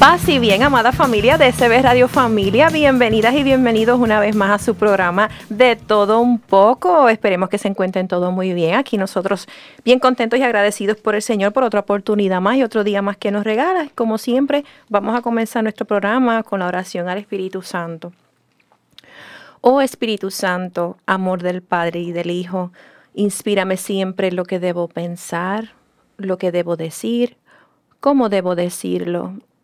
Paz y bien, amada familia de SB Radio Familia, bienvenidas y bienvenidos una vez más a su programa de todo un poco. Esperemos que se encuentren todos muy bien. Aquí nosotros bien contentos y agradecidos por el Señor por otra oportunidad más y otro día más que nos regala. Como siempre, vamos a comenzar nuestro programa con la oración al Espíritu Santo. Oh Espíritu Santo, amor del Padre y del Hijo, inspírame siempre lo que debo pensar, lo que debo decir, cómo debo decirlo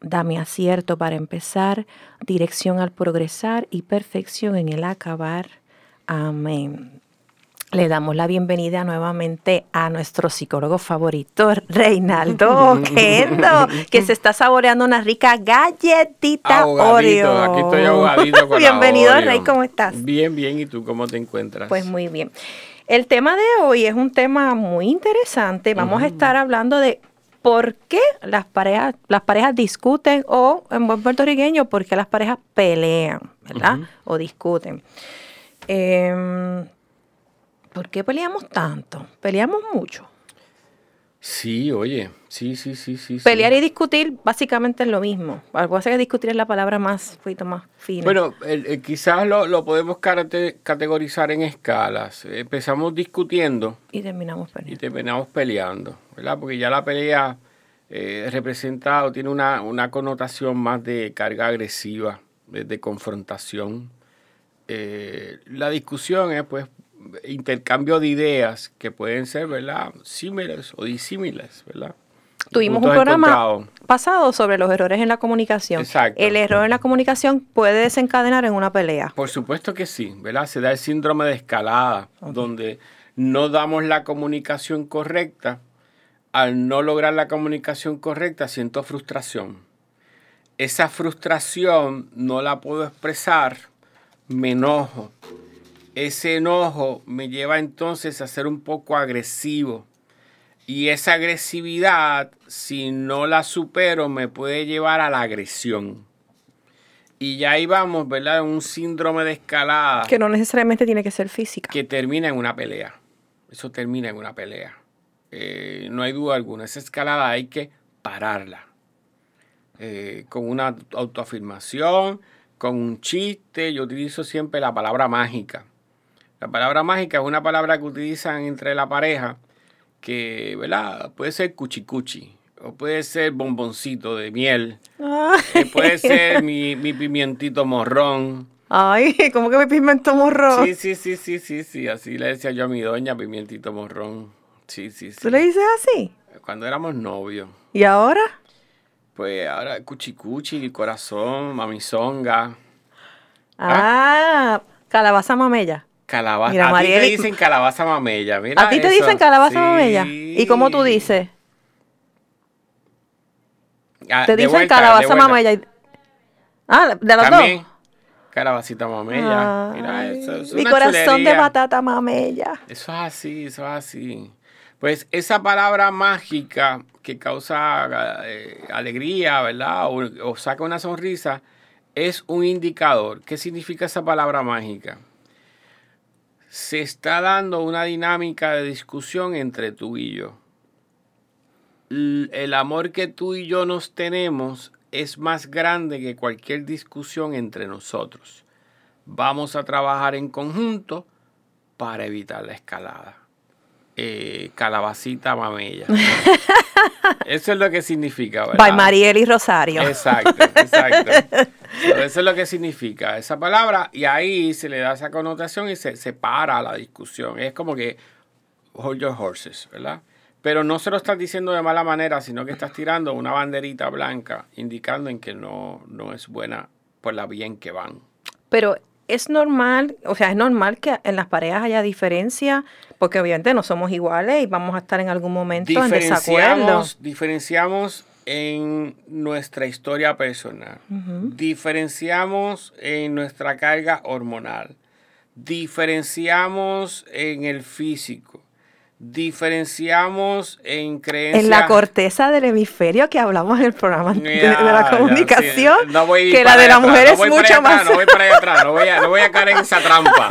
Dame acierto para empezar, dirección al progresar y perfección en el acabar. Amén. Le damos la bienvenida nuevamente a nuestro psicólogo favorito, Reinaldo Kendo, que se está saboreando una rica galletita Oreo. Aquí estoy ahogadito con Bienvenido, Rey, ¿cómo estás? Bien, bien, ¿y tú cómo te encuentras? Pues muy bien. El tema de hoy es un tema muy interesante. Vamos a estar hablando de por qué las parejas, las parejas discuten o, en buen puertorriqueño, por qué las parejas pelean, ¿verdad? O discuten. Em, ¿Por qué peleamos tanto? Peleamos mucho. Sí, oye, sí, sí, sí, sí. Pelear y discutir básicamente es lo mismo. Algo hace que discutir es la palabra más, más fina. Bueno, quizás lo, lo, podemos categorizar en escalas. Empezamos discutiendo. Y terminamos peleando. Y terminamos peleando, ¿verdad? Porque ya la pelea eh, representa o tiene una, una, connotación más de carga agresiva, de, confrontación. Eh, la discusión es, pues, intercambio de ideas que pueden ser, ¿verdad? Similares o disímiles, ¿verdad? Tuvimos un programa pasado sobre los errores en la comunicación. Exacto. El error en la comunicación puede desencadenar en una pelea. Por supuesto que sí, ¿verdad? Se da el síndrome de escalada, donde no damos la comunicación correcta. Al no lograr la comunicación correcta, siento frustración. Esa frustración no la puedo expresar, me enojo ese enojo me lleva entonces a ser un poco agresivo. Y esa agresividad, si no la supero, me puede llevar a la agresión. Y ya ahí vamos, ¿verdad? Un síndrome de escalada. Que no necesariamente tiene que ser física. Que termina en una pelea. Eso termina en una pelea. Eh, no hay duda alguna. Esa escalada hay que pararla. Eh, con una autoafirmación, con un chiste. Yo utilizo siempre la palabra mágica. La palabra mágica es una palabra que utilizan entre la pareja que, ¿verdad? Puede ser cuchicuchi o puede ser bomboncito de miel, eh, puede ser mi, mi, pimientito morrón. Ay, ¿cómo que mi pimiento morrón? Sí, sí, sí, sí, sí, sí, así le decía yo a mi doña, pimientito morrón. Sí, sí, sí. ¿Tú le dices así? Cuando éramos novios. ¿Y ahora? Pues ahora cuchicuchi, corazón, mamizonga. Ah, calabaza mamella. Calabaza. a ti te dicen calabaza mamella. Mira a ti te dicen calabaza mamella. ¿Y cómo tú dices? Ah, te dicen calabaza mamella. Ah, de los También, dos. Calabacita mamella. Mira eso. Es mi corazón de batata mamella. Eso es así, eso es así. Pues esa palabra mágica que causa eh, alegría, ¿verdad? o saca una sonrisa, es un indicador. ¿Qué significa esa palabra mágica? Se está dando una dinámica de discusión entre tú y yo. El amor que tú y yo nos tenemos es más grande que cualquier discusión entre nosotros. Vamos a trabajar en conjunto para evitar la escalada. Eh, calabacita mamella. Eso es lo que significa, ¿verdad? By Mariel y Rosario. Exacto, exacto. eso es lo que significa esa palabra y ahí se le da esa connotación y se, para la discusión. Es como que hold your horses, ¿verdad? Pero no se lo estás diciendo de mala manera, sino que estás tirando una banderita blanca indicando en que no, no es buena por la vía en que van. Pero es normal, o sea, es normal que en las parejas haya diferencia, porque obviamente no somos iguales y vamos a estar en algún momento en desacuerdo. Diferenciamos en nuestra historia personal, diferenciamos en nuestra carga hormonal, diferenciamos en el físico, diferenciamos en creencias. En la corteza del hemisferio que hablamos en el programa de, la comunicación, que la de la mujer es mucho más. no voy para allá atrás, no voy, a, no voy a caer en esa trampa.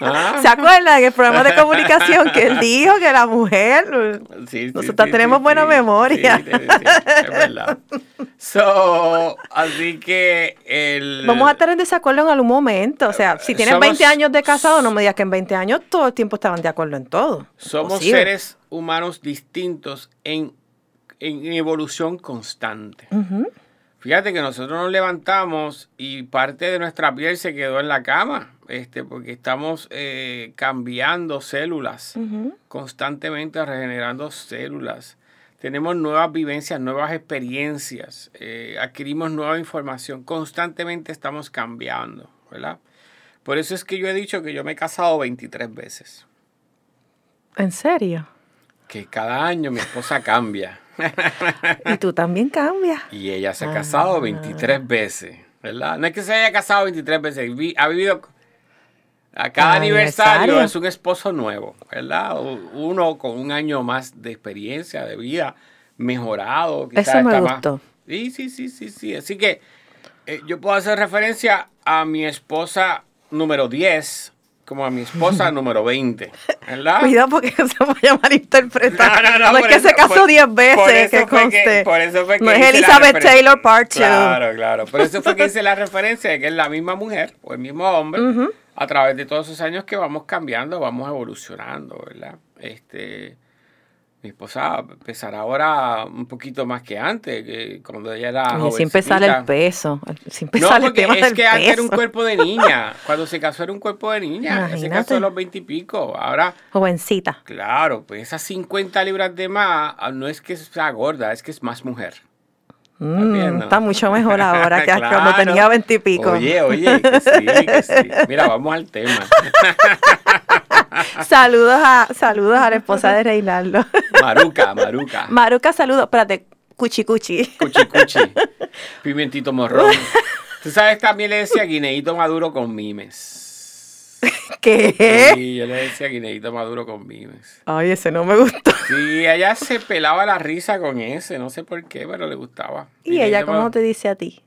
¿Ah? ¿Se acuerdan el programa de comunicación que él dijo que la mujer, sí, nosotros tenemos buena memoria? es verdad. So, así que el... Vamos a estar en desacuerdo en algún momento. O sea, si tienes 20 años de casado, no me digas que en 20 años todo el tiempo estaban de acuerdo en todo. Somos seres humanos distintos en, en evolución constante. Fíjate que nosotros nos levantamos y parte de nuestra piel se quedó en la cama, este, porque estamos eh, cambiando células, constantemente regenerando células. Tenemos nuevas vivencias, nuevas experiencias, eh, adquirimos nueva información, constantemente estamos cambiando, ¿verdad? Por eso es que yo he dicho que yo me he casado 23 veces. ¿En serio? Que cada año mi esposa cambia. y tú también cambias. Y ella se ha casado 23 ah. veces, ¿verdad? No es que se haya casado 23 veces, ha vivido... A cada aniversario, es un esposo nuevo, ¿verdad? Uno con un año más de experiencia, de vida, mejorado. Eso me gustó. Sí, sí, sí, sí, sí. Así que eh, yo puedo hacer referencia a mi esposa número 10, como a mi esposa número 20, ¿verdad? Cuidado porque se vaya a malinterpretar. No, no, no, no es que se casó 10 veces, que conste. por eso fue que no es Elizabeth Taylor Part 2. Claro, claro. Por eso fue que hice la referencia de que es la misma mujer o el mismo hombre a través de todos esos años que vamos cambiando, vamos evolucionando, ¿verdad? Este mi esposa pesará ahora un poquito más que antes, que cuando ella era Oye, sin pesar el peso, sin pesar no, el tema es que antes era un cuerpo de niña, cuando se casó era un cuerpo de niña, se casó a los veintipico, ahora... Jovencita. Claro, pues esas 50 libras de más ah, no es que sea gorda, es que es más mujer. Mm, está mucho mejor ahora que cuando tenía veintipico. Oye, oye, que sí, que sí. Mira, vamos al tema. saludos a saludos a la esposa de Reinaldo. Maruca, Maruca. Maruca, saludos. Espérate, cuchi cuchi. Cuchi cuchi. Pimentito morrón. Tú sabes, también le decía guineíto maduro con mimes. ¿Qué? Sí, yo le decía guineíto maduro con mimes. Ay, ese no me gustó. Sí, ella se pelaba la risa con ese, no sé por qué, pero le gustaba. ¿Y ella cómo te dice a ti?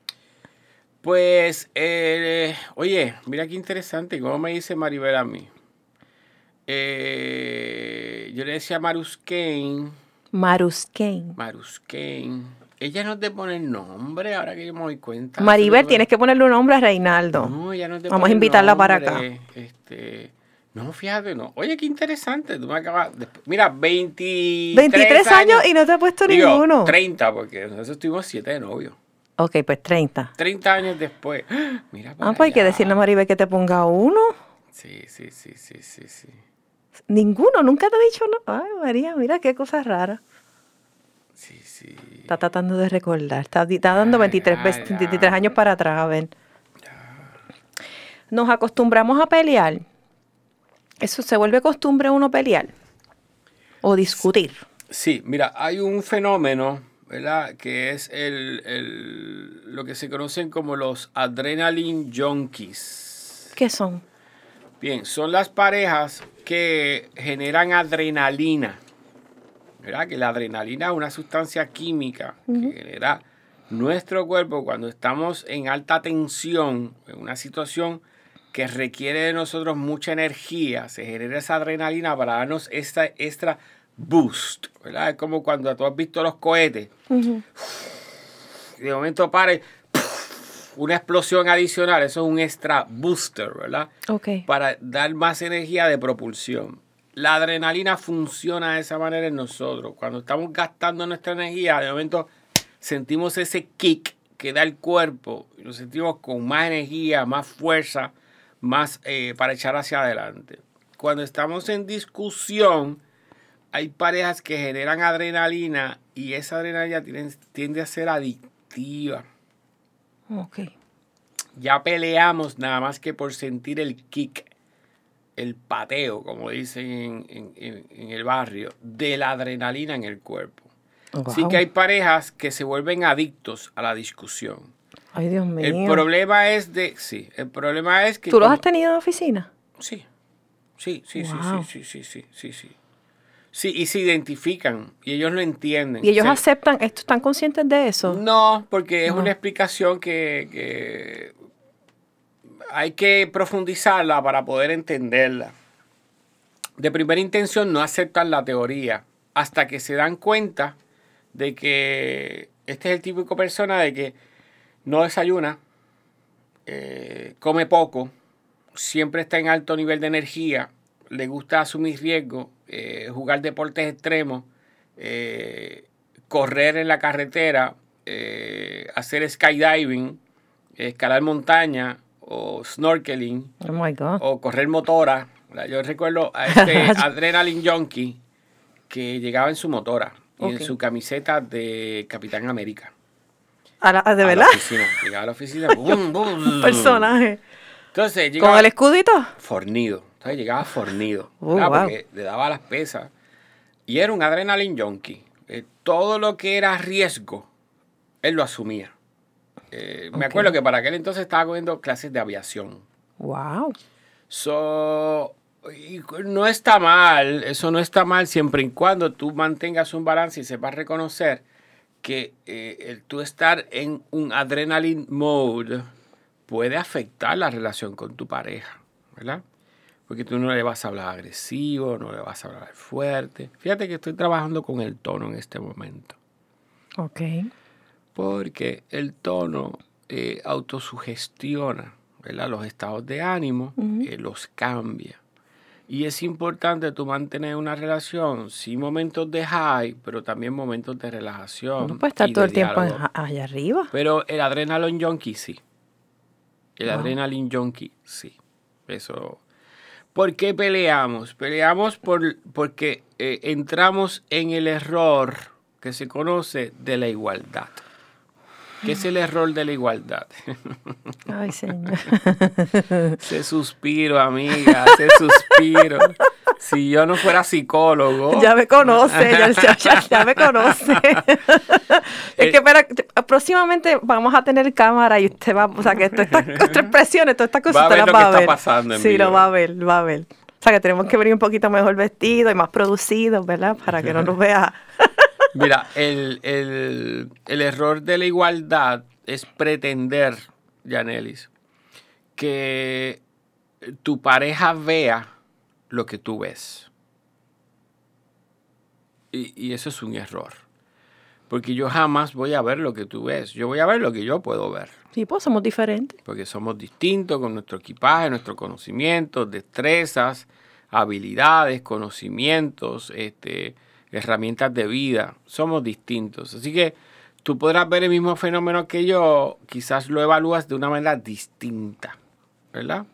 Pues, eh, oye, mira qué interesante, ¿cómo me dice Maribel a mí? Eh, yo le decía Maruskein. Maruskein. Maruskein. Ella no te pone el nombre, ahora que yo me doy cuenta. Maribel, tienes que ponerle un nombre a Reinaldo. No, ella no te Vamos a invitarla para acá. Este, no, fíjate, no. Oye, qué interesante. Tú me acabas. mira, 23, 23 años, y no te ha puesto ninguno. 30, porque nosotros estuvimos 7 de novio. Ok, pues 30. 30 años después. Mira, ah, pues hay que decirle a Maribel que te ponga uno. Sí, sí, sí, sí, sí, sí. Ninguno, nunca te he dicho no. Ay, María, mira qué cosa rara. Sí. Está tratando de recordar. Está, dando 23, 23 años para atrás, a ver. Nos acostumbramos a pelear. Eso se vuelve costumbre uno pelear o discutir. Sí, mira, hay un fenómeno, ¿verdad? Que es el, el, lo que se conocen como los adrenaline junkies. ¿Qué son? Bien, son las parejas que generan adrenalina. ¿Verdad? Que la adrenalina es una sustancia química que genera nuestro cuerpo cuando estamos en alta tensión, en una situación que requiere de nosotros mucha energía, se genera esa adrenalina para darnos esta extra boost, ¿verdad? Es como cuando tú has visto los cohetes. De momento pare, una explosión adicional, eso es un extra booster, ¿verdad? Ok. Para dar más energía de propulsión. La adrenalina funciona de esa manera en nosotros. Cuando estamos gastando nuestra energía, de momento sentimos ese kick que da el cuerpo y nos sentimos con más energía, más fuerza, más eh, para echar hacia adelante. Cuando estamos en discusión, hay parejas que generan adrenalina y esa adrenalina tiende, a ser adictiva. Ok. Ya peleamos nada más que por sentir el kick, el pateo, como dicen en, el barrio, de la adrenalina en el cuerpo. Así que hay parejas que se vuelven adictos a la discusión. Ay, Dios mío. El problema es de. Sí, el problema es que. ¿Tú los has tenido en oficina? Sí. Sí, sí, sí, sí, sí, sí, sí, sí. Sí, y se identifican y ellos lo entienden. ¿Y ellos aceptan? ¿Están conscientes de eso? No, porque es una explicación que, hay que profundizarla para poder entenderla. De primera intención no aceptan la teoría hasta que se dan cuenta de que este es el típico persona de que no desayuna, eh, come poco, siempre está en alto nivel de energía, le gusta asumir riesgos, eh, jugar deportes extremos, eh, correr en la carretera, hacer skydiving, escalar montaña o snorkeling oh o correr motora. Yo recuerdo a este Adrenaline Junkie que llegaba en su motora y en su camiseta de Capitán América. ¿A ¿De verdad? Llegaba a la oficina. boom, Personaje. Entonces, ¿Con el escudito? Fornido. Entonces llegaba fornido. Oh, porque le daba las pesas. Y era un adrenaline junkie. Eh, todo lo que era riesgo, él lo asumía. Eh, me acuerdo que para aquel entonces estaba cogiendo clases de aviación. Wow. So, no está mal, eso no está mal siempre y cuando tú mantengas un balance y sepas reconocer que eh, el tú estar en un adrenaline mode puede afectar la relación con tu pareja, ¿verdad? Porque tú no le vas a hablar agresivo, no le vas a hablar fuerte. Fíjate que estoy trabajando con el tono en este momento. Ok. Porque el tono eh, autosugestiona ¿verdad? los estados de ánimo, eh, los cambia. Y es importante tú mantener una relación, sí momentos de high, pero también momentos de relajación. No puede estar todo el tiempo allá arriba. Pero el adrenaline junkie sí. El adrenaline junkie sí. Eso ¿Por qué peleamos? Peleamos por, porque eh, entramos en el error que se conoce de la igualdad. ¿Qué es el error de la igualdad? Ay, señor. Se suspiro, amiga, se suspiro. Si yo no fuera psicólogo. Ya me conoce, ya, me conoce. es que, eh, espera, próximamente vamos a tener cámara y usted va, o sea, que todas estas expresiones, todas estas cosas, va a ver lo que está pasando Sí, lo va a ver, va a ver. O sea, que tenemos que venir un poquito mejor vestido y más producido, ¿verdad? Para que no nos vea. Mira, el, el, el error de la igualdad es pretender, Janelis, que tu pareja vea lo que tú ves. Y, eso es un error. Porque yo jamás voy a ver lo que tú ves. Yo voy a ver lo que yo puedo ver. Sí, pues somos diferentes. Porque somos distintos con nuestro equipaje, nuestros conocimientos, destrezas, habilidades, conocimientos, este, herramientas de vida. Somos distintos. Así que tú podrás ver el mismo fenómeno que yo, quizás lo evalúas de una manera distinta. ¿Verdad?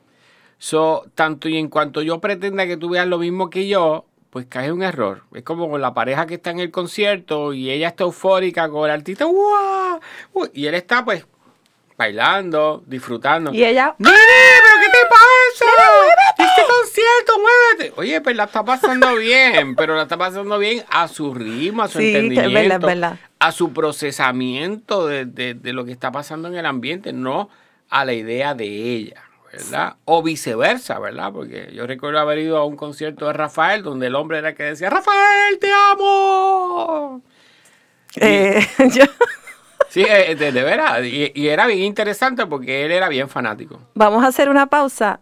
So, tanto y en cuanto yo pretenda que tú veas lo mismo que yo, pues cae un error. Es como con la pareja que está en el concierto y ella está eufórica con el artista, ¡Wow! y él está pues bailando, disfrutando. Y ella, ¡Nene, pero qué te pasa! ¡Este concierto, muévete! Oye, pues la está pasando bien, pero la está pasando bien a su ritmo, a su entendimiento, a su procesamiento de, de lo que está pasando en el ambiente, no a la idea de ella. ¿verdad? O viceversa, ¿verdad? Porque yo recuerdo haber ido a un concierto de Rafael donde el hombre era el que decía, Rafael, te amo. Eh, Sí, eh, de, veras. Y, era bien interesante porque él era bien fanático. Vamos a hacer una pausa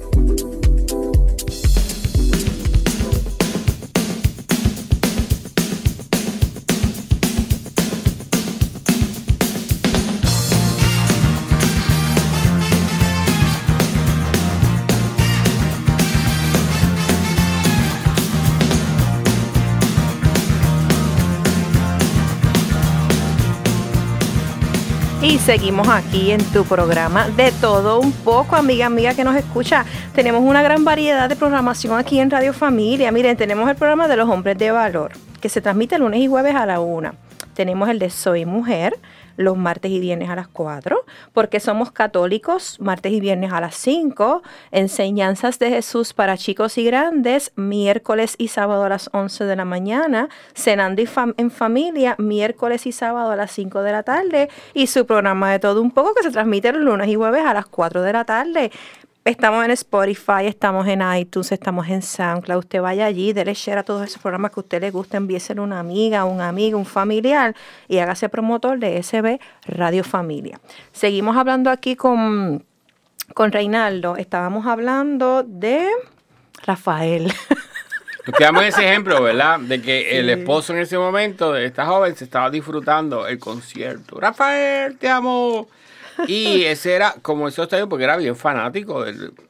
Y seguimos aquí en tu programa de todo un poco, amiga, amiga que nos escucha. Tenemos una gran variedad de programación aquí en Radio Familia. Miren, tenemos el programa de los hombres de valor, que se transmite lunes y jueves a la una. Tenemos el de Soy Mujer, los martes y viernes a las 4, porque somos católicos, martes y viernes a las 5, enseñanzas de Jesús para chicos y grandes, miércoles y sábado a las 11 de la mañana, cenando en familia, miércoles y sábado a las 5 de la tarde, y su programa de todo un poco que se transmite los lunes y jueves a las 4 de la tarde. Estamos en Spotify, estamos en iTunes, estamos en SoundCloud. Usted vaya allí, déle share a todos esos programas que a usted le gusta, envíeselo a una amiga, un amigo, un familiar y hágase promotor de SB Radio Familia. Seguimos hablando aquí con, con Reinaldo. Estábamos hablando de Rafael. Nos quedamos en ese ejemplo, ¿verdad? De que el esposo en ese momento de esta joven se estaba disfrutando el concierto. Rafael, te amo. Y ese era como eso está porque era bien fanático.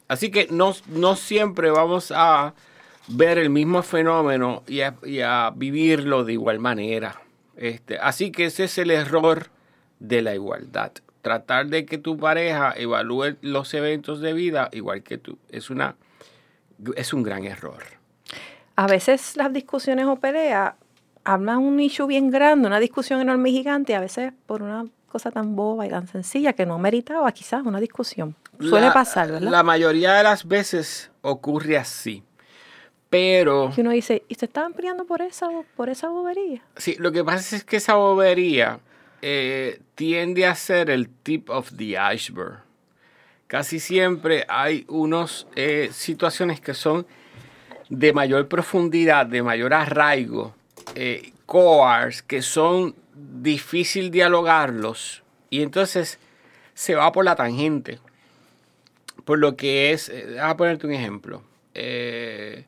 así que no, no siempre vamos a ver el mismo fenómeno y a, vivirlo de igual manera. Este, así que ese es el error de la igualdad. Tratar de que tu pareja evalúe los eventos de vida igual que tú. Es, una, es un gran error. A veces las discusiones o peleas hablan un issue bien grande, una discusión enorme y gigante, a veces por una cosa tan boba y tan sencilla que no meritaba quizás una discusión. Suele pasar, ¿verdad? La mayoría de las veces ocurre así. Pero. Y uno dice, ¿y se estaban peleando por esa, por esa bobería? Sí, lo que pasa es que esa bobería eh, tiende a ser el tip of the iceberg. Casi siempre hay unas eh, situaciones que son de mayor profundidad, de mayor arraigo, eh, coars, que son difícil dialogarlos y entonces se va por la tangente. Por lo que es, eh, a ponerte un ejemplo. Eh,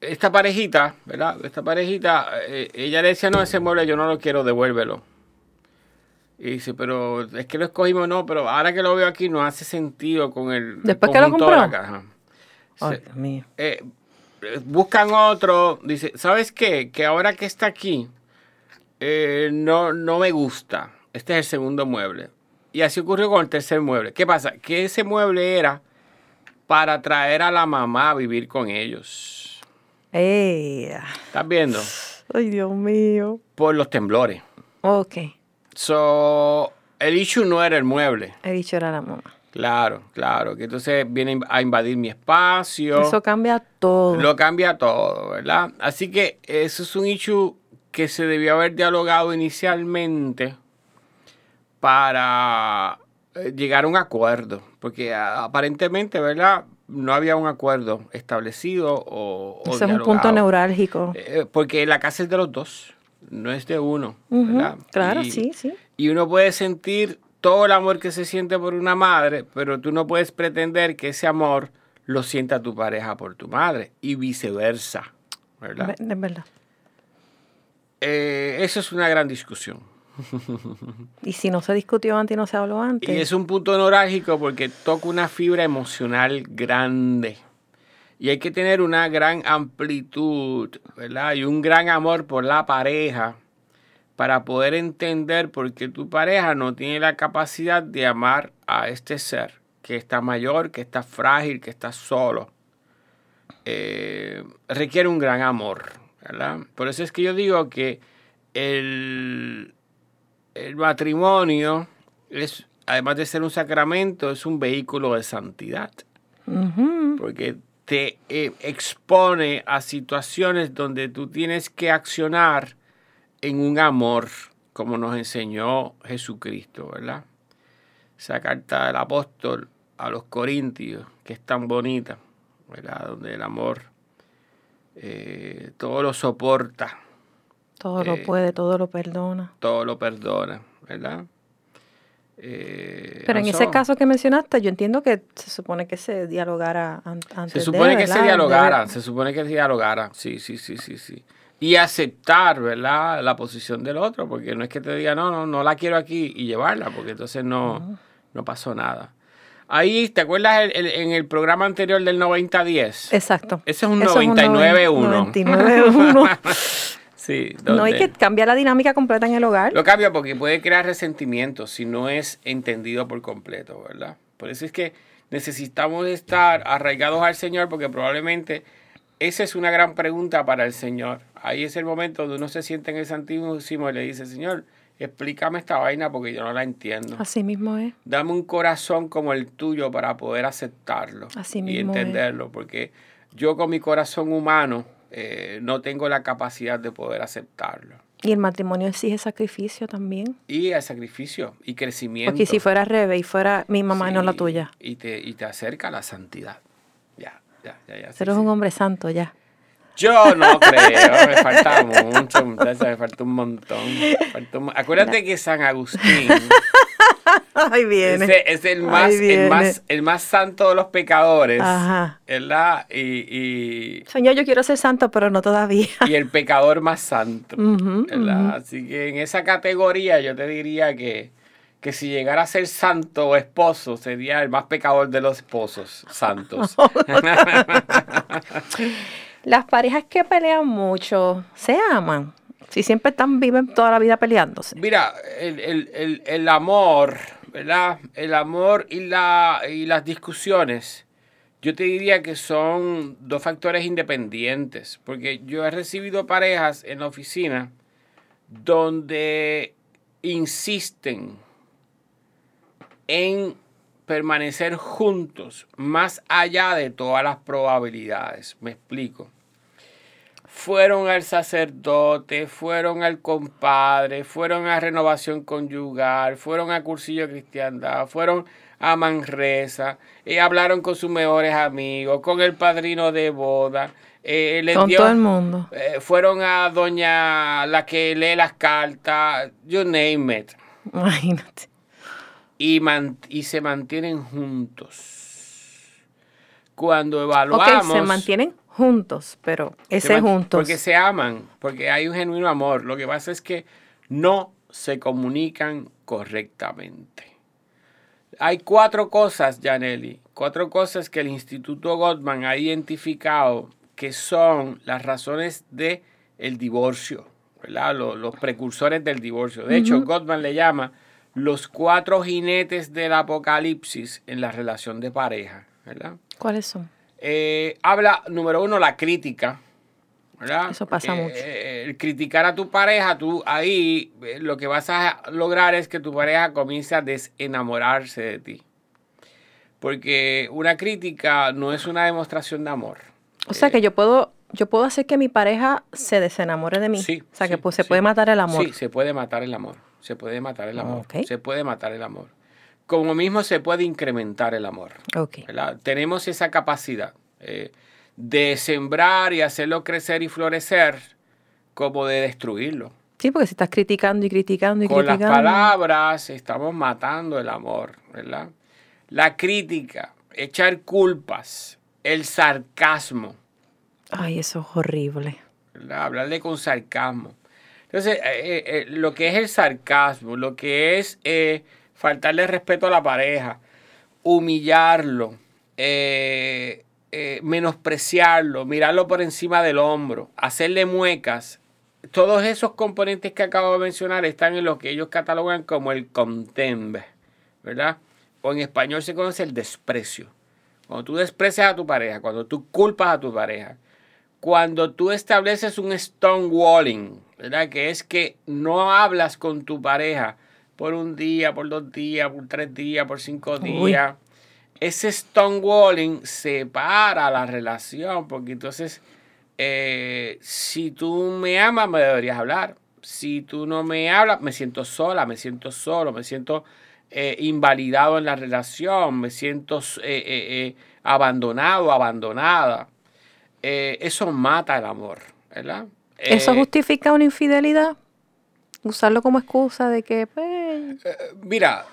esta parejita, ¿verdad? Esta parejita, eh, ella le decía, no, ese mueble yo no lo quiero, devuélvelo. Y dice, pero es que lo escogimos, no, pero ahora que lo veo aquí no hace sentido con el... Después que lo compró. Ay, mío buscan otro, dice, ¿sabes qué? Que ahora que está aquí, eh, no, no me gusta. Este es el segundo mueble. Y así ocurrió con el tercer mueble. ¿Qué pasa? Que ese mueble era para traer a la mamá a vivir con ellos. ¿Estás viendo? Ay, Dios mío. Por los temblores. Ok. So, el issue no era el mueble. El issue era la mamá. Claro, claro, que entonces viene a invadir mi espacio. Eso cambia todo. Lo cambia todo, ¿verdad? Así que eso es un issue que se debió haber dialogado inicialmente para eh, llegar a un acuerdo, porque aparentemente, ¿verdad? No había un acuerdo establecido o... Ese es un punto neurálgico. Eh, porque la casa es de los dos, no es de uno, ¿verdad? Claro, sí, sí. Y uno puede sentir todo el amor que se siente por una madre, pero tú no puedes pretender que ese amor lo sienta tu pareja por tu madre y viceversa, ¿verdad? Es verdad. Eh, eso es una gran discusión. Y si no se discutió antes y no se habló antes. Y es un punto neurálgico porque toca una fibra emocional grande. Y hay que tener una gran amplitud, ¿verdad? Y un gran amor por la pareja para poder entender por qué tu pareja no tiene la capacidad de amar a este ser que está mayor, que está frágil, que está solo. Eh, requiere un gran amor, ¿verdad? Por eso es que yo digo que el, el matrimonio es, además de ser un sacramento, es un vehículo de santidad. Porque te eh, expone a situaciones donde tú tienes que accionar en un amor como nos enseñó Jesucristo, ¿verdad? Esa carta del apóstol a los Corintios, que es tan bonita, ¿verdad? Donde el amor eh, todo lo soporta. Todo lo puede, todo lo perdona. Todo lo perdona, ¿verdad? Eh, Pero en ese caso que mencionaste, yo entiendo que se supone que se dialogara antes Se supone que se dialogara, se supone que se dialogara, sí, sí, sí, sí, sí. Y aceptar, ¿verdad? La posición del otro, porque no es que te diga, no, no, no la quiero aquí y llevarla, porque entonces no, no pasó nada. Ahí, ¿te acuerdas en el programa anterior del 90-10? Exacto. Ese es un 99-1. 99-1. No hay que cambiar la dinámica completa en el hogar. Lo cambia porque puede crear resentimiento si no es entendido por completo, ¿verdad? Por eso es que necesitamos estar arraigados al Señor porque probablemente esa es una gran pregunta para el Señor. Ahí es el momento donde uno se siente en el Santísimo y le dice, Señor, explícame esta vaina porque yo no la entiendo. Así mismo es. Dame un corazón como el tuyo para poder aceptarlo Así mismo y entenderlo, porque yo con mi corazón humano eh, no tengo la capacidad de poder aceptarlo. Y el matrimonio exige sacrificio también. Y el sacrificio y crecimiento. Porque si fuera Rebe y fuera mi mamá y no la tuya. Y te, y te acerca a la santidad. Ya, ya, ya. ya Eres un hombre santo ya. Yo no creo, me falta mucho, me falta un montón. Acuérdate que San Agustín Ahí viene. es el más, el más, el más santo de los pecadores. Ajá. ¿Verdad? Y, Señor, yo quiero ser santo, pero no todavía. Y el pecador más santo. ¿verdad? Así que en esa categoría yo te diría que, que si llegara a ser santo o esposo, sería el más pecador de los esposos santos. Las parejas que pelean mucho se aman. Si siempre están, viven toda la vida peleándose. Mira, el, amor, ¿verdad? El amor y, la, y las discusiones, yo te diría que son dos factores independientes, porque yo he recibido parejas en la oficina donde insisten en permanecer juntos más allá de todas las probabilidades. Me explico fueron al sacerdote, fueron al compadre, fueron a renovación conyugal, fueron a cursillo de cristiandad, fueron a Manresa, y eh, hablaron con sus mejores amigos, con el padrino de boda. Eh, con todo el mundo. Eh, fueron a doña la que lee las cartas, you name it. Imagínate. Y, y se mantienen juntos. Cuando evaluamos... se mantienen juntos, pero ese juntos. Porque se aman, porque hay un genuino amor. Lo que pasa es que no se comunican correctamente. Hay cuatro cosas, Janelli, cuatro cosas que el Instituto Gottman ha identificado que son las razones de el divorcio, ¿verdad? Los, precursores del divorcio. De hecho, Gottman le llama los cuatro jinetes del apocalipsis en la relación de pareja, ¿verdad? ¿Cuáles son? Eh, habla, número uno, la crítica. ¿verdad? Eso pasa mucho. Eh, el criticar a tu pareja, tú ahí eh, lo que vas a lograr es que tu pareja comience a desenamorarse de ti. Porque una crítica no es una demostración de amor. O sea que yo puedo, yo puedo hacer que mi pareja se desenamore de mí. Sí, o sea que pues, se puede matar el amor. Sí, se puede matar el amor. Se puede matar el amor. Se puede matar el amor como mismo se puede incrementar el amor. Tenemos esa capacidad eh, de sembrar y hacerlo crecer y florecer como de destruirlo. Sí, porque si estás criticando y criticando y criticando. Con las palabras estamos matando el amor, ¿verdad? La crítica, echar culpas, el sarcasmo. Ay, eso es horrible. Hablarle con sarcasmo. Entonces, eh, eh, lo que es el sarcasmo, lo que es faltarle respeto a la pareja, humillarlo, eh, eh, menospreciarlo, mirarlo por encima del hombro, hacerle muecas. Todos esos componentes que acabo de mencionar están en lo que ellos catalogan como el contempt, ¿verdad? O en español se conoce el desprecio. Cuando tú desprecias a tu pareja, cuando tú culpas a tu pareja, cuando tú estableces un stonewalling, ¿verdad? Que es que no hablas con tu pareja por un día, por dos días, por tres días, por cinco días. Ese stonewalling separa la relación, porque entonces, eh, si tú me amas, me deberías hablar. Si tú no me hablas, me siento sola, me siento solo, me siento eh, invalidado en la relación, me siento eh, abandonado, abandonada. Eso mata el amor, ¿verdad? ¿Eso justifica una infidelidad? Usarlo como excusa de que, pues... mira,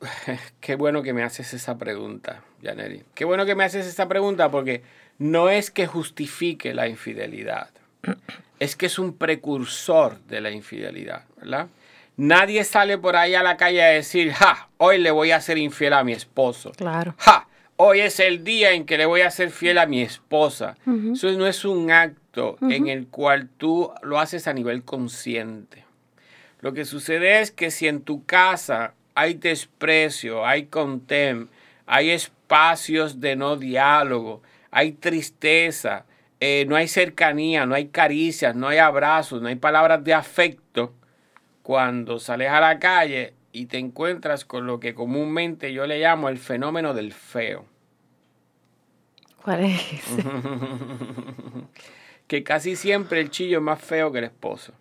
qué bueno que me haces esa pregunta, Janeri. Qué bueno que me haces esa pregunta porque no es que justifique la infidelidad, es que es un precursor de la infidelidad, ¿verdad? Nadie sale por ahí a la calle a decir, ja, hoy le voy a ser infiel a mi esposo. Claro. Ja, hoy es el día en que le voy a ser fiel a mi esposa. Eso no es un acto en el cual tú lo haces a nivel consciente. Lo que sucede es que si en tu casa hay desprecio, hay contem, hay espacios de no diálogo, hay tristeza, eh, no hay cercanía, no hay caricias, no hay abrazos, no hay palabras de afecto, cuando sales a la calle y te encuentras con lo que comúnmente yo le llamo el fenómeno del feo. ¿Cuál es ese? que casi siempre el chillo es más feo que el esposo.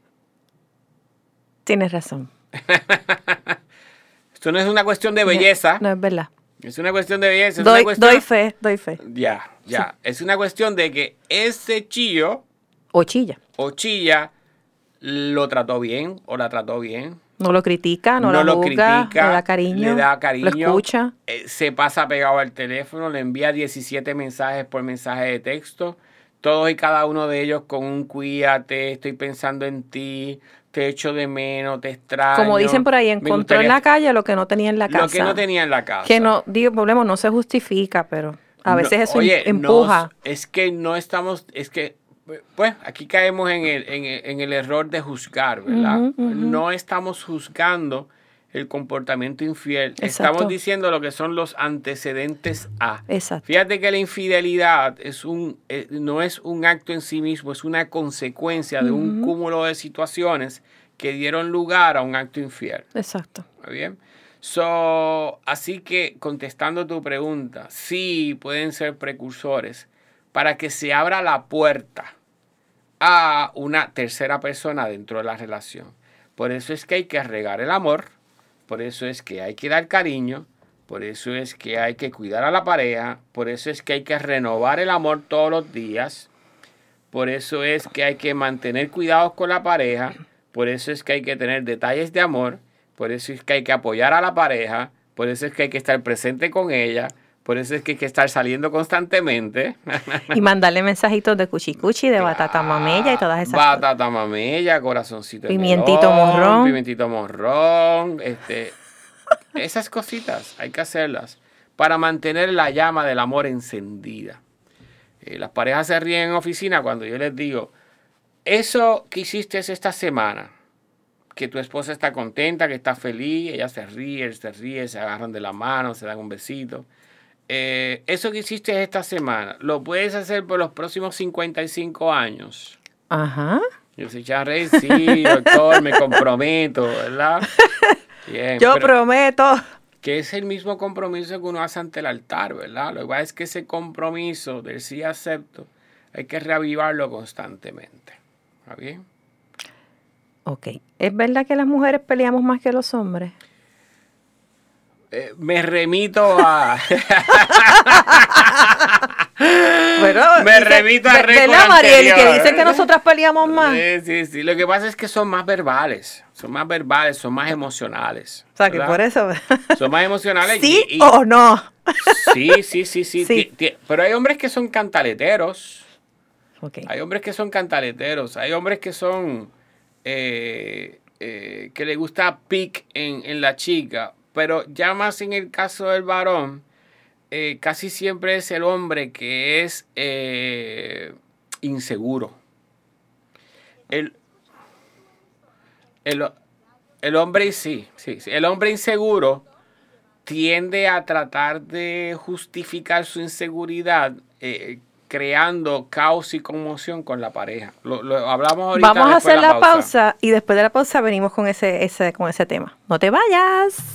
Tienes razón. Esto no es una cuestión de belleza. No, es verdad. Es una cuestión de belleza. Doy, doy fe, doy fe. Ya, ya. Es una cuestión de que ese chillo. O chilla. O chilla lo trató bien o la trató bien. No lo critica, no, lo critica, le da cariño, le da cariño, lo escucha. Eh, se pasa pegado al teléfono, le envía 17 mensajes por mensaje de texto, todos y cada uno de ellos con un cuídate, estoy pensando en ti, te echo de menos, te extraño. Como dicen por ahí, encontró en la calle lo que no tenía en la casa. Lo que no tenía en la casa. Que no, digo, problema, no se justifica, pero a veces eso empuja. es que no estamos, es que pues aquí caemos en el, error de juzgar, ¿verdad? No estamos juzgando el comportamiento infiel. Estamos diciendo lo que son los antecedentes a. Exacto. Fíjate que la infidelidad es un, eh, no es un acto en sí mismo, es una consecuencia de un cúmulo de situaciones que dieron lugar a un acto infiel. Exacto. ¿Está bien? So, así que contestando tu pregunta, sí pueden ser precursores para que se abra la puerta a una tercera persona dentro de la relación. Por eso es que hay que regar el amor, por eso es que hay que dar cariño, por eso es que hay que cuidar a la pareja, por eso es que hay que renovar el amor todos los días, por eso es que hay que mantener cuidados con la pareja, por eso es que hay que tener detalles de amor, por eso es que hay que apoyar a la pareja, por eso es que hay que estar presente con ella, por eso es que hay que estar saliendo constantemente. Y mandarle mensajitos de cuchicuchi, de batata mamella y todas esas cosas. Batata mamella, corazoncito Pimientito morrón. Pimientito morrón. Este, esas cositas hay que hacerlas para mantener la llama del amor encendida. Eh, las parejas se ríen en oficina cuando yo les digo, eso que hiciste esta semana, que tu esposa está contenta, que está feliz, ella se ríe, se ríe, se agarran de la mano, se dan un besito eh, eso que hiciste esta semana, lo puedes hacer por los próximos 55 años. Ajá. Yo soy Charrey, sí, doctor, me comprometo, ¿verdad? Bien, Yo prometo. Que es el mismo compromiso que uno hace ante el altar, ¿verdad? Lo que pasa es que ese compromiso del sí acepto hay que reavivarlo constantemente. ¿Está bien? Ok. ¿Es verdad que las mujeres peleamos más que los hombres? Eh, me remito a. me remito a ¿Verdad, Mariel? Que dicen que nosotras peleamos más. Sí, sí, sí. Lo que pasa es que son más verbales. Son más verbales, son más emocionales. O sea, que por eso. son más emocionales. ¿Sí o no? sí, sí, sí, sí. Pero hay hombres que son cantaleteros. Hay hombres que son cantaleteros. Hay hombres que son. Eh, eh, que le gusta pic en, en la chica pero ya más en el caso del varón, eh, casi siempre es el hombre que es eh, inseguro. El, el, hombre sí, sí, el hombre inseguro tiende a tratar de justificar su inseguridad eh, creando caos y conmoción con la pareja. Lo, hablamos ahorita. Vamos a hacer la, pausa. y después de la pausa venimos con ese, ese, con ese tema. No te vayas.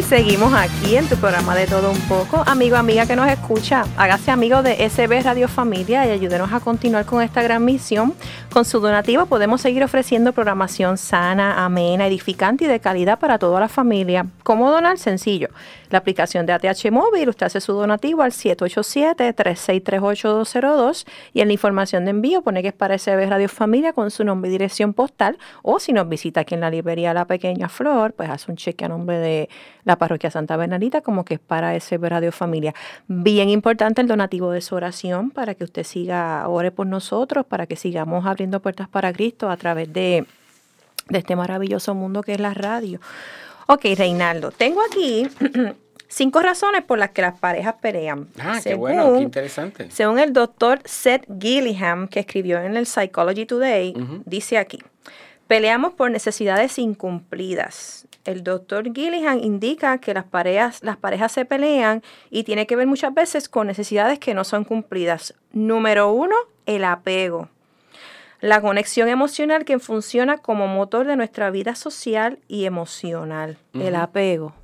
Y seguimos aquí en tu programa de todo un poco. Amigo, amiga que nos escucha, hágase amigo de SB Radio Familia y ayúdenos a continuar con esta gran misión. Con su donativo podemos seguir ofreciendo programación sana, amena, edificante y de calidad para toda la familia. ¿Cómo donar? Sencillo. La aplicación de ATH Móvil, usted hace su donativo al 787-3638-202 y en la información de envío pone que es para SB Radio Familia con su nombre y dirección postal o si nos visita aquí en la librería La Pequeña Flor, pues hace un cheque a nombre de la parroquia Santa Bernadita como que es para ese Radio Familia. Bien importante el donativo de su oración para que usted siga, ore por nosotros, para que sigamos abriendo puertas para Cristo a través de, de este maravilloso mundo que es la radio. Ok, Reinaldo, tengo aquí cinco razones por las que las parejas pelean. Ah, qué bueno, qué interesante. Según el doctor Seth Gilliam, que escribió en el Psychology Today, dice aquí, peleamos por necesidades incumplidas el doctor Gillihan indica que las parejas, las parejas se pelean y tiene que ver muchas veces con necesidades que no son cumplidas. Número uno, el apego. La conexión emocional que funciona como motor de nuestra vida social y emocional. El apego.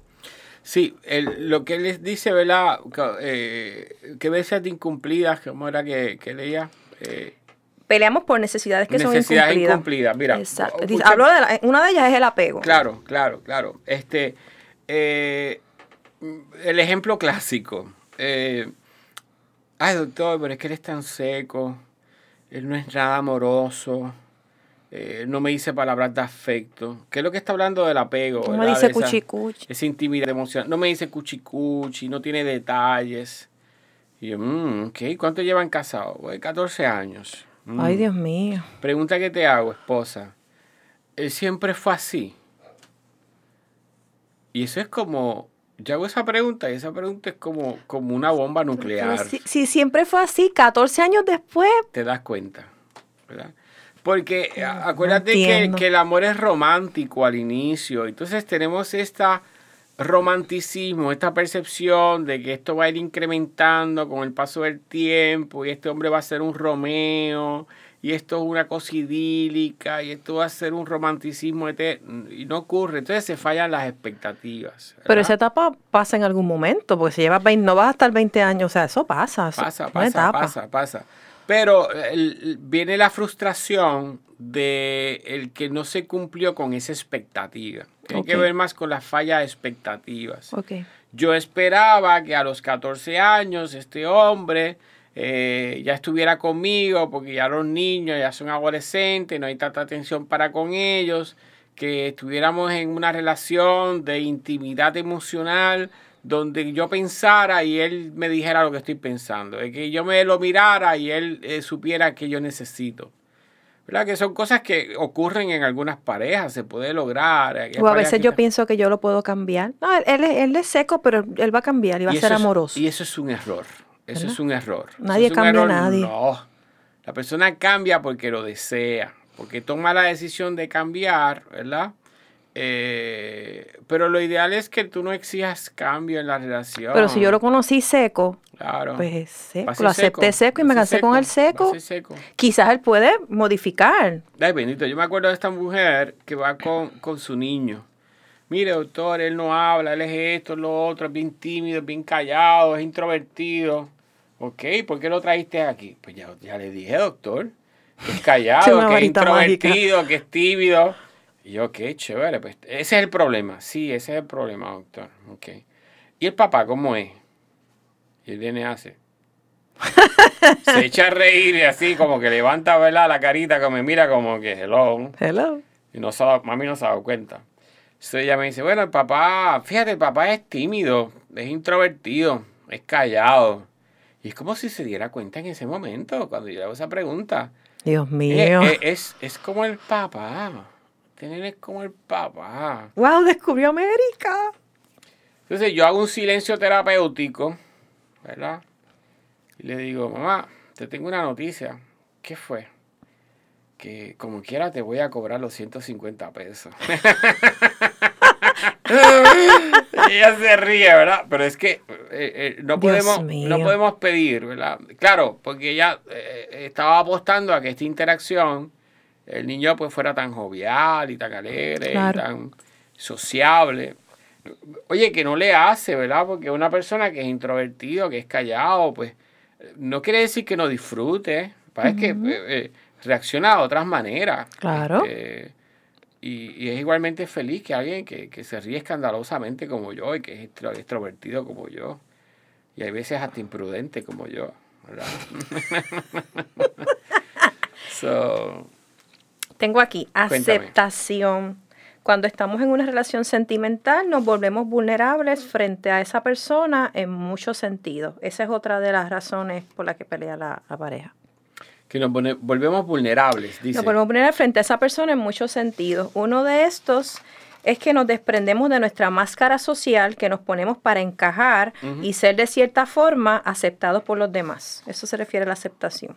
Sí, lo que les dice, ¿verdad? Eh, que veces incumplidas, como era que, leía? Eh, peleamos por necesidades que son incumplidas. Mira, Exacto. Hablo de una de ellas es el apego. Claro, claro, claro. Este, eh, el ejemplo clásico. Eh, ay, doctor, pero es que él es tan seco. Él no es nada amoroso. Eh, no me dice palabras de afecto. ¿Qué es lo que está hablando del apego? No me dice cuchicuchi. Esa intimidad emocional. No me dice cuchicuchi, no tiene detalles. Y yo, mmm, ok, ¿cuánto llevan casados? 14 años. Ay, mm. Dios mío. Pregunta que te hago, esposa. ¿Él siempre fue así? Y eso es como, yo hago esa pregunta y esa pregunta es como, como una bomba nuclear. Si, siempre fue así, 14 años después. Te das cuenta, ¿verdad? Porque acuérdate que, que, el amor es romántico al inicio. Entonces tenemos esta romanticismo, esta percepción de que esto va a ir incrementando con el paso del tiempo y este hombre va a ser un Romeo y esto es una cosa idílica y esto va a ser un romanticismo y no ocurre, entonces se fallan las expectativas. Pero esa etapa pasa en algún momento, porque si llevas 20, no vas a estar 20 años, o sea, eso pasa. Pasa, pasa, pasa, pasa. Pero viene la frustración de el que no se cumplió con esa expectativa. Tiene que ver más con la falla de expectativas. Yo esperaba que a los 14 años este hombre eh, ya estuviera conmigo, porque ya los niños ya son adolescentes, no hay tanta atención para con ellos, que estuviéramos en una relación de intimidad emocional donde yo pensara y él me dijera lo que estoy pensando, de que yo me lo mirara y él eh, supiera que yo necesito. ¿Verdad? Que son cosas que ocurren en algunas parejas, se puede lograr. O a veces yo pienso que yo lo puedo cambiar. No, él, él, es seco, pero él va a cambiar y va a ser amoroso. y eso es un error. Eso es un error. Nadie cambia a nadie. No. La persona cambia porque lo desea, porque toma la decisión de cambiar, ¿verdad? Eh, pero lo ideal es que tú no exijas cambio en la relación. Pero si yo lo conocí seco, claro. pues seco. Lo acepté seco, y me casé con el seco. Quizás él puede modificar. Ay, bendito. Yo me acuerdo de esta mujer que va con, con su niño. Mire, doctor, él no habla, él es esto, lo otro, es bien tímido, es bien callado, es introvertido. Ok, ¿por qué lo trajiste aquí? Pues ya, ya le dije, doctor, que es callado, que es introvertido, que es tímido. Y yo, qué chévere, pues ese es el problema. Sí, ese es el problema, doctor. Ok. ¿Y el papá cómo es? Y él viene hace. Se echa a reír y así como que levanta ¿verdad? la carita, como me mira como que hello. Hello. Y no se mami no se ha dado cuenta. Entonces ella me dice, bueno, el papá, fíjate, el papá es tímido, es introvertido, es callado. Y es como si se diera cuenta en ese momento, cuando yo le hago esa pregunta. Dios mío. Es, es, es como el papá. Tener como el papá. ¡Wow! Descubrió América. Entonces yo hago un silencio terapéutico, ¿verdad? Y le digo, mamá, te tengo una noticia. ¿Qué fue? Que como quiera te voy a cobrar los 150 pesos. ella se ríe, ¿verdad? Pero es que eh, eh, no, podemos, no podemos pedir, ¿verdad? Claro, porque ella eh, estaba apostando a que esta interacción, el niño pues fuera tan jovial y tan alegre y tan sociable. Oye, que no le hace, ¿verdad? Porque una persona que es introvertido, que es callado, pues no quiere decir que no disfrute. Parece que reacciona de otras maneras. Claro. Este, y, es igualmente feliz que alguien que, se ríe escandalosamente como yo y que es extrovertido como yo. Y hay veces hasta imprudente como yo. ¿verdad? Tengo aquí aceptación. Cuando estamos en una relación sentimental nos volvemos vulnerables frente a esa persona en muchos sentidos. Esa es otra de las razones por las que pelea la pareja que nos volvemos vulnerables, dice. Nos volvemos vulnerables frente a esa persona en muchos sentidos. Uno de estos es que nos desprendemos de nuestra máscara social que nos ponemos para encajar y ser de cierta forma aceptados por los demás. Eso se refiere a la aceptación.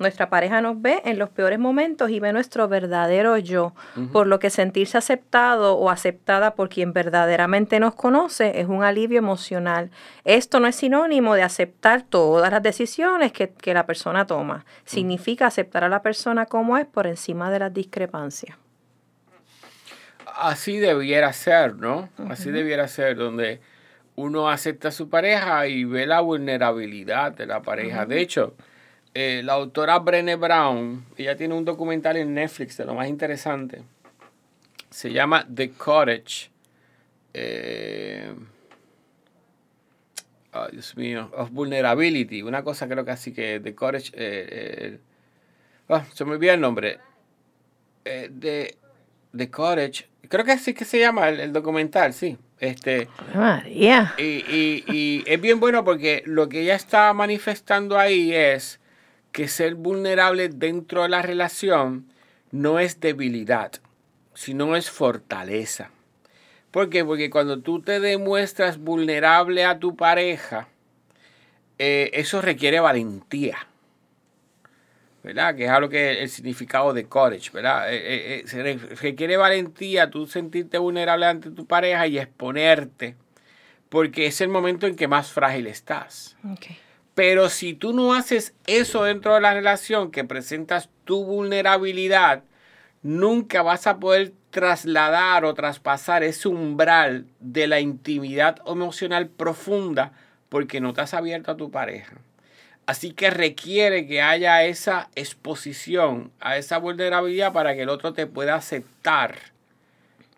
Nuestra pareja nos ve en los peores momentos y ve nuestro verdadero yo, por lo que sentirse aceptado o aceptada por quien verdaderamente nos conoce es un alivio emocional. Esto no es sinónimo de aceptar todas las decisiones que, la persona toma. Significa aceptar a la persona como es por encima de las discrepancias. Así debiera ser, ¿no? Así debiera ser, donde uno acepta a su pareja y ve la vulnerabilidad de la pareja. De hecho, eh, la autora Brené Brown, ella tiene un documental en Netflix de lo más interesante. Se llama The Cottage. Eh, Dios mío, of Vulnerability. Una cosa creo que así que The Cottage. Eh, oh, se me olvidó el nombre. The, The Cottage. Creo que así que se llama el, documental, sí. Este, María. Y, y, y es bien bueno porque lo que ella está manifestando ahí es que ser vulnerable dentro de la relación no es debilidad, sino es fortaleza. ¿Por qué? Porque cuando tú te demuestras vulnerable a tu pareja, eh, eso requiere valentía. ¿Verdad? Que es algo que el significado de courage, ¿verdad? Eh, eh, requiere valentía tú sentirte vulnerable ante tu pareja y exponerte, porque es el momento en que más frágil estás. Okay. Pero si tú no haces eso dentro de la relación, que presentas tu vulnerabilidad, nunca vas a poder trasladar o traspasar ese umbral de la intimidad emocional profunda porque no te has abierto a tu pareja. Así que requiere que haya esa exposición a esa vulnerabilidad para que el otro te pueda aceptar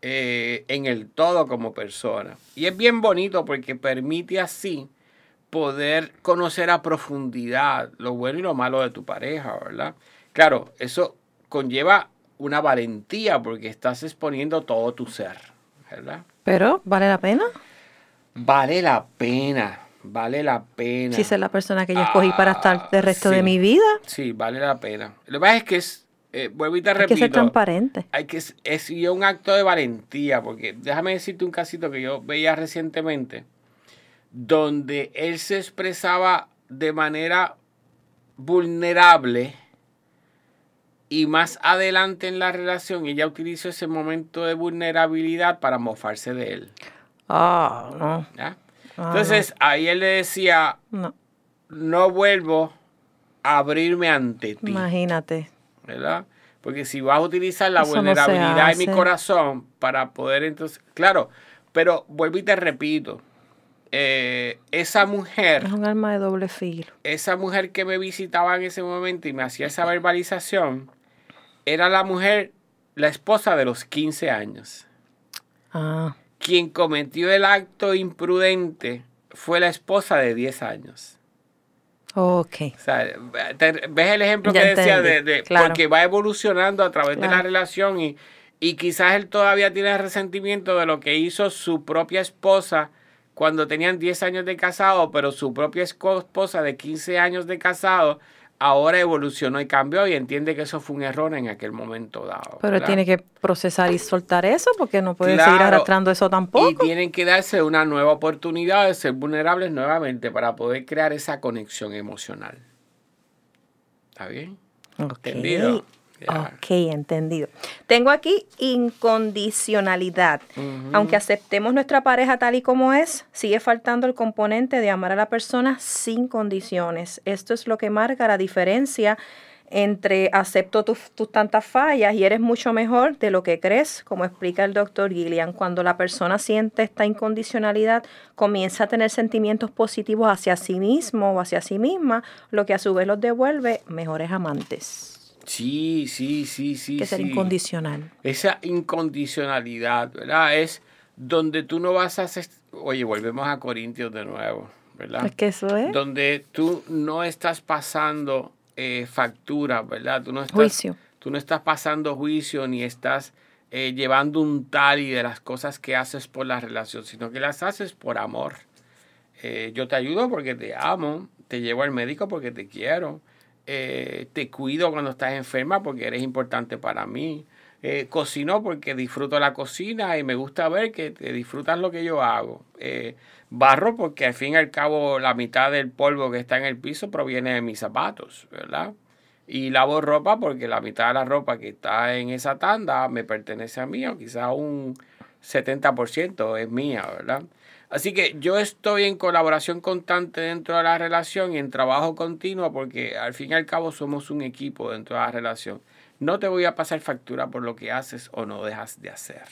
eh, en el todo como persona. Y es bien bonito porque permite así poder conocer a profundidad lo bueno y lo malo de tu pareja, ¿verdad? Claro, eso conlleva una valentía porque estás exponiendo todo tu ser, ¿verdad? Pero, ¿vale la pena? Vale la pena, vale la pena. Si es la persona que yo escogí para estar el resto de mi vida. Sí, vale la pena. Lo que pasa es que es, eh, vuelvo y te repito. Hay que ser transparente. Hay que, es un acto de valentía, porque déjame decirte un casito que yo veía recientemente donde él se expresaba de manera vulnerable y más adelante en la relación ella utilizó ese momento de vulnerabilidad para mofarse de él. Ah, no. Ah, Entonces ahí él le decía, no. no vuelvo a abrirme ante ti. Imagínate. ¿Verdad? Porque si vas a utilizar la vulnerabilidad en mi corazón para poder entonces, claro, pero vuelvo y te repito, eh, esa mujer... Es un arma de doble filo. Esa mujer que me visitaba en ese momento y me hacía esa verbalización, era la mujer, la esposa de los 15 años. Ah. Quien cometió el acto imprudente fue la esposa de 10 años. Ok. ¿Ves el ejemplo que decía? De, Porque va evolucionando a través de la relación y, y quizás él todavía tiene resentimiento de lo que hizo su propia esposa cuando tenían 10 años de casado, pero su propia esposa de 15 años de casado ahora evolucionó y cambió y entiende que eso fue un error en aquel momento dado. Pero tiene que procesar y soltar eso porque no puede seguir arrastrando eso tampoco. Y tienen que darse una nueva oportunidad de ser vulnerables nuevamente para poder crear esa conexión emocional. ¿Está bien? ¿Entendido? Ok, entendido. Tengo aquí incondicionalidad. Aunque aceptemos nuestra pareja tal y como es, sigue faltando el componente de amar a la persona sin condiciones. Esto es lo que marca la diferencia entre acepto tus, tantas fallas y eres mucho mejor de lo que crees, como explica el doctor Gillian. Cuando la persona siente esta incondicionalidad, comienza a tener sentimientos positivos hacia sí mismo o hacia sí misma, lo que a su vez los devuelve mejores amantes. Sí, sí, sí, sí. Que ser incondicional. Esa incondicionalidad, ¿verdad? Es donde tú no vas a... Hacer, oye, volvemos a Corintios de nuevo, ¿verdad? Es que eso es. Donde tú no estás pasando eh, factura, ¿verdad? Tú no estás, juicio. Tú no estás pasando juicio ni estás eh, llevando un tali de las cosas que haces por la relación, sino que las haces por amor. Eh, yo te ayudo porque te amo, te llevo al médico porque te quiero, eh, te cuido cuando estás enferma porque eres importante para mí. Eh, cocino porque disfruto la cocina y me gusta ver que te disfrutas lo que yo hago. Eh, barro porque al fin y al cabo la mitad del polvo que está en el piso proviene de mis zapatos, ¿verdad? Y lavo ropa porque la mitad de la ropa que está en esa tanda me pertenece a mí o quizás un 70% es mía, ¿verdad? Así que yo estoy en colaboración constante dentro de la relación y en trabajo continuo porque al fin y al cabo somos un equipo dentro de la relación. No te voy a pasar factura por lo que haces o no dejas de hacer.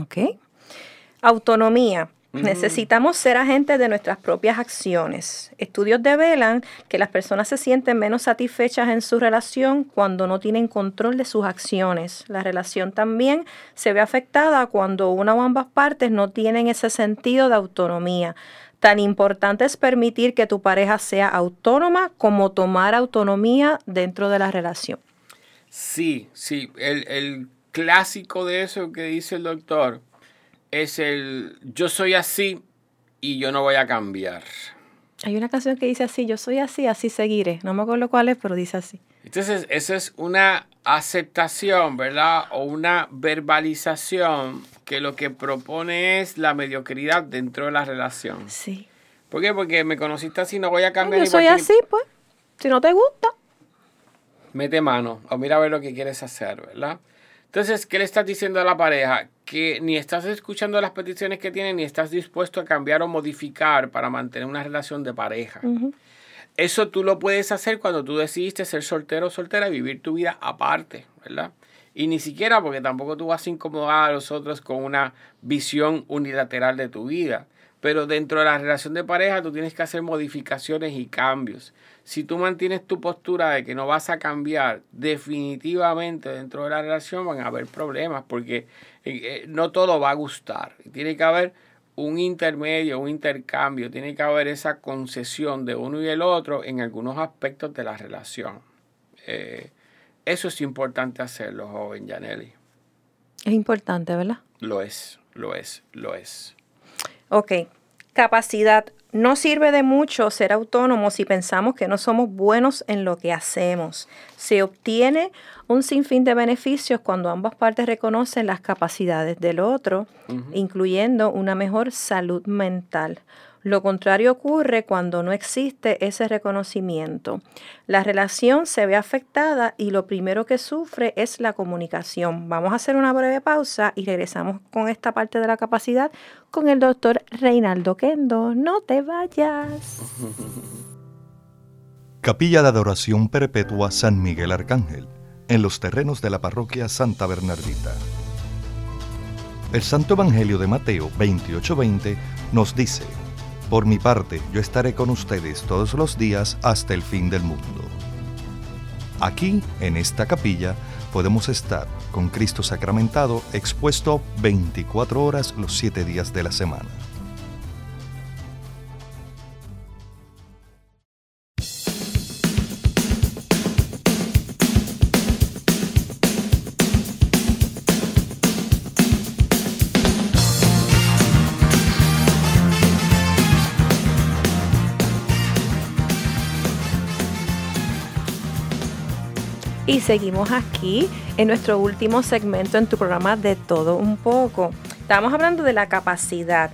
Ok. Autonomía. Necesitamos ser agentes de nuestras propias acciones. Estudios develan que las personas se sienten menos satisfechas en su relación cuando no tienen control de sus acciones. La relación también se ve afectada cuando una o ambas partes no tienen ese sentido de autonomía. Tan importante es permitir que tu pareja sea autónoma como tomar autonomía dentro de la relación. Sí, sí. El, el clásico de eso que dice el doctor es el yo soy así y yo no voy a cambiar. Hay una canción que dice así, yo soy así, así seguiré. No me acuerdo cuál es, pero dice así. Entonces, eso es una aceptación, ¿verdad? O una verbalización que lo que propone es la mediocridad dentro de la relación. Sí. ¿Por qué? Porque me conociste así, no voy a cambiar. yo soy así, pues. Si no te gusta. Mete mano o mira a ver lo que quieres hacer, ¿verdad? Entonces, ¿qué le estás diciendo a la pareja? Que ni estás escuchando las peticiones que tiene, ni estás dispuesto a cambiar o modificar para mantener una relación de pareja. Eso tú lo puedes hacer cuando tú decidiste ser soltero o soltera y vivir tu vida aparte, ¿verdad? Y ni siquiera porque tampoco tú vas a incomodar a los otros con una visión unilateral de tu vida. Pero dentro de la relación de pareja tú tienes que hacer modificaciones y cambios si tú mantienes tu postura de que no vas a cambiar, definitivamente dentro de la relación van a haber problemas porque eh, eh, no todo va a gustar. Tiene que haber un intermedio, un intercambio, tiene que haber esa concesión de uno y el otro en algunos aspectos de la relación. Eh, eso es importante hacerlo, joven Janelli. Es importante, ¿verdad? Lo es, lo es, lo es. Ok, capacidad no sirve de mucho ser autónomos si pensamos que no somos buenos en lo que hacemos. Se obtiene un sinfín de beneficios cuando ambas partes reconocen las capacidades del otro, incluyendo una mejor salud mental. Lo contrario ocurre cuando no existe ese reconocimiento. La relación se ve afectada y lo primero que sufre es la comunicación. Vamos a hacer una breve pausa y regresamos con esta parte de la capacidad con el doctor Reinaldo Kendo. No te vayas. Capilla de Adoración Perpetua San Miguel Arcángel, en los terrenos de la parroquia Santa Bernardita. El Santo Evangelio de Mateo 28:20 nos dice, por mi parte, yo estaré con ustedes todos los días hasta el fin del mundo. Aquí, en esta capilla, podemos estar con Cristo sacramentado expuesto 24 horas los 7 días de la semana. Y seguimos aquí en nuestro último segmento en tu programa de todo un poco. Estamos hablando de la capacidad.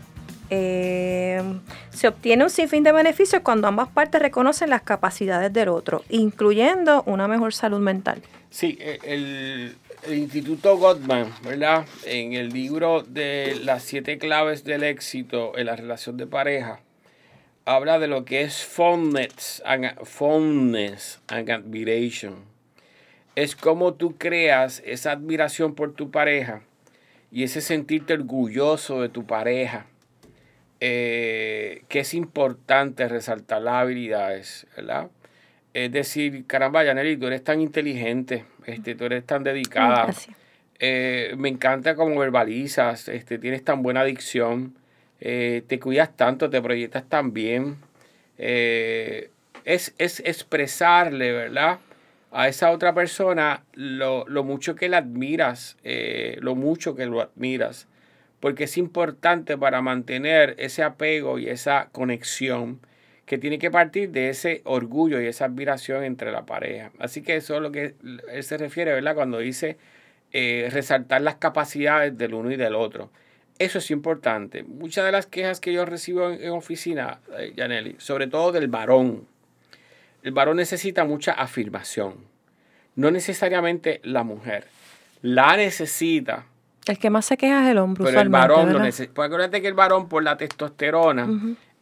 Eh, se obtiene un sinfín de beneficios cuando ambas partes reconocen las capacidades del otro, incluyendo una mejor salud mental. Sí, eh, el, el Instituto Gottman, ¿verdad? En el libro de las siete claves del éxito en la relación de pareja, habla de lo que es fondness and, fondness and admiration es como tú creas esa admiración por tu pareja y ese sentirte orgulloso de tu pareja, eh, que es importante resaltar las habilidades, ¿verdad? Es decir, caramba, Yaneli, tú eres tan inteligente, este, tú eres tan dedicada. Eh, me encanta cómo verbalizas, este, tienes tan buena adicción, eh, te cuidas tanto, te proyectas tan bien. es, es expresarle, ¿verdad? A esa otra persona lo, mucho que la admiras, eh, lo mucho que lo admiras, porque es importante para mantener ese apego y esa conexión que tiene que partir de ese orgullo y esa admiración entre la pareja. Así que eso es lo que él se refiere, ¿verdad? Cuando dice eh, resaltar las capacidades del uno y del otro. Eso es importante. Muchas de las quejas que yo recibo en, oficina, eh, sobre todo del varón, el varón necesita mucha afirmación. No necesariamente la mujer. La necesita. El que más se queja es el hombre. Pero el varón lo necesita. Porque acuérdate que el varón, por la testosterona,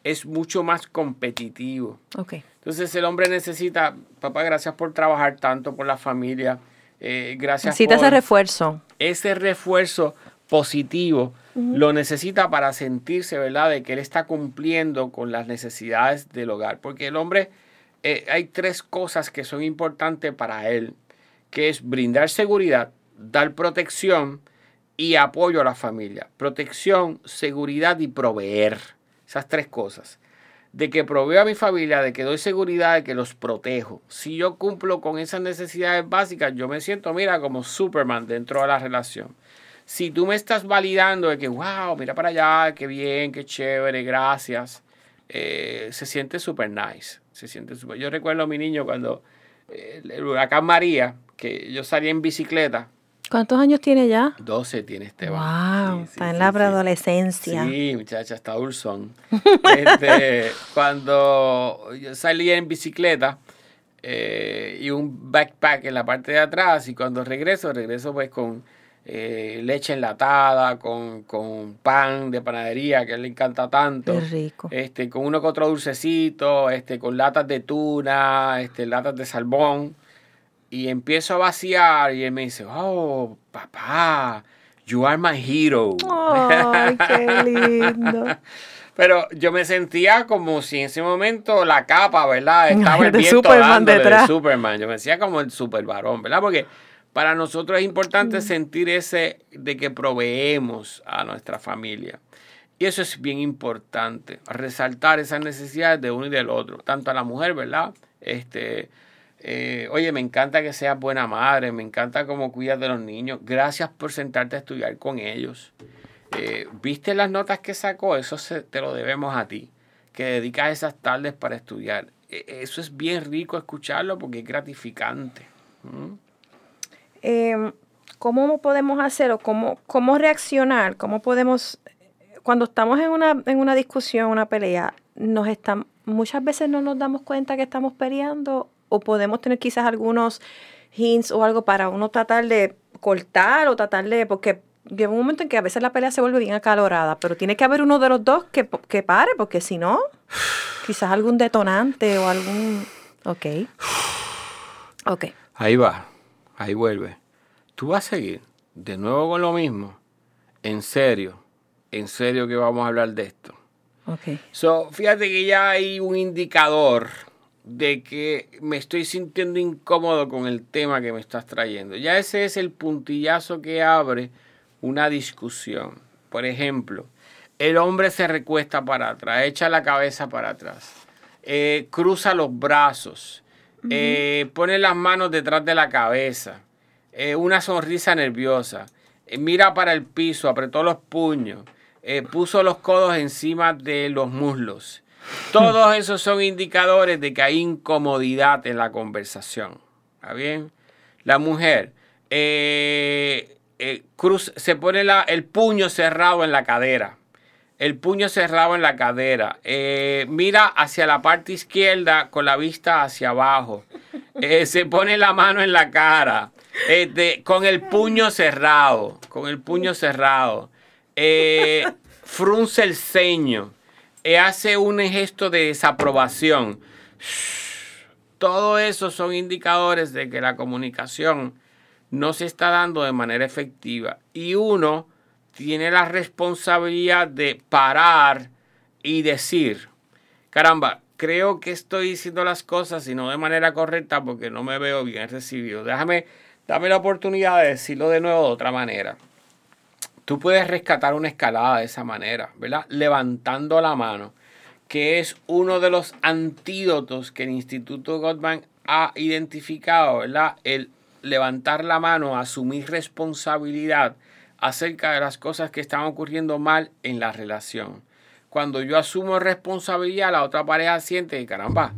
es mucho más competitivo. Okay. Entonces el hombre necesita, papá, gracias por trabajar tanto por la familia. Eh, gracias necesita ese refuerzo. Ese refuerzo positivo lo necesita para sentirse, ¿verdad?, de que él está cumpliendo con las necesidades del hogar. Porque el hombre eh, hay tres cosas que son importantes para él, que es brindar seguridad, dar protección y apoyo a la familia. Protección, seguridad y proveer. Esas tres cosas. De que proveo a mi familia, de que doy seguridad, de que los protejo. Si yo cumplo con esas necesidades básicas, yo me siento, mira, como Superman dentro de la relación. Si tú me estás validando de que, wow, mira para allá, qué bien, qué chévere, gracias, eh, se siente super nice se siente súper. Yo recuerdo a mi niño cuando eh, el huracán María, que yo salía en bicicleta. ¿Cuántos años tiene ya? 12 tiene Esteban. Wow, está en la preadolescencia. Sí, muchacha, está dulzón. este, cuando yo salía en bicicleta eh, y un backpack en la parte de atrás y cuando regreso, regreso pues con eh, leche enlatada, con, pan de panadería que le encanta tanto. Qué rico. Este, con uno que otro dulcecito, este, con latas de tuna, este, latas de salmón. Y empiezo a vaciar y él me dice, oh, papá, you are my hero. Ay, qué lindo. Pero yo me sentía como si en ese momento la capa, ¿verdad? Estaba el viento Superman detrás. de Superman. Yo me decía como el super varón, ¿verdad? Porque para nosotros es importante mm. sentir ese de que proveemos a nuestra familia. Y eso es bien importante, resaltar esas necesidades de uno y del otro, tanto a la mujer, ¿verdad? Este, eh, oye, me encanta que seas buena madre, me encanta cómo cuidas de los niños, gracias por sentarte a estudiar con ellos. Eh, ¿Viste las notas que sacó? Eso te lo debemos a ti, que dedicas esas tardes para estudiar. E, eso es bien rico escucharlo porque es gratificante. Em, ¿cómo podemos hacer o cómo, cómo reaccionar? ¿Cómo podemos, cuando estamos en una, en una discusión, una pelea, nos están, muchas veces no nos damos cuenta que estamos peleando o podemos tener quizás algunos hints o algo para uno tratar de cortar o tratar de, porque llega un momento en que a veces la pelea se vuelve bien acalorada, pero tiene que haber uno de los dos que, que pare, porque si no, quizás algún detonante o algún... Ok. Ok. Ahí va ahí vuelve. Tú vas a seguir de nuevo con lo mismo. En serio, en serio que vamos a hablar de esto. Ok. So, fíjate que ya hay un indicador de que me estoy sintiendo incómodo con el tema que me estás trayendo. Ya ese es el puntillazo que abre una discusión. Por ejemplo, el hombre se recuesta para atrás, echa la cabeza para atrás, eh, cruza los brazos, eh, pone las manos detrás de la cabeza, eh, una sonrisa nerviosa, eh, mira para el piso, apretó los puños, puso los codos encima de los muslos. Todos esos son indicadores de que hay incomodidad en la conversación. ¿Está bien? La mujer cruz, se pone la, el puño cerrado en la cadera. El puño cerrado en la cadera. Eh, mira hacia la parte izquierda con la vista hacia abajo. se pone la mano en la cara. con el puño cerrado. Con el puño cerrado. frunce el ceño. hace un gesto de desaprobación. Todo eso son indicadores de que la comunicación no se está dando de manera efectiva y uno tiene la responsabilidad de parar y decir, caramba, creo que estoy diciendo las cosas y no de manera correcta porque no me veo bien recibido. Déjame, dame la oportunidad de decirlo de nuevo de otra manera. Tú puedes rescatar una escalada de esa manera, ¿verdad? Levantando la mano, que es uno de los antídotos que el Instituto Gottman ha identificado, ¿verdad? El levantar la mano, asumir responsabilidad acerca de las cosas que están ocurriendo mal en la relación. Cuando yo asumo responsabilidad, la otra pareja siente que caramba,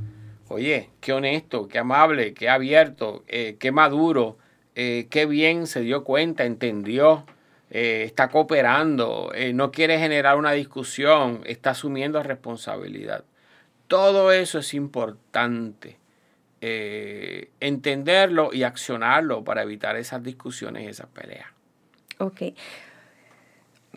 oye, qué honesto, qué amable, qué abierto, eh, qué maduro, eh, qué bien se dio cuenta, entendió, eh, está cooperando, no quiere generar una discusión, está asumiendo responsabilidad. Todo eso es importante. Entenderlo y accionarlo para evitar esas discusiones y esas peleas. Ok.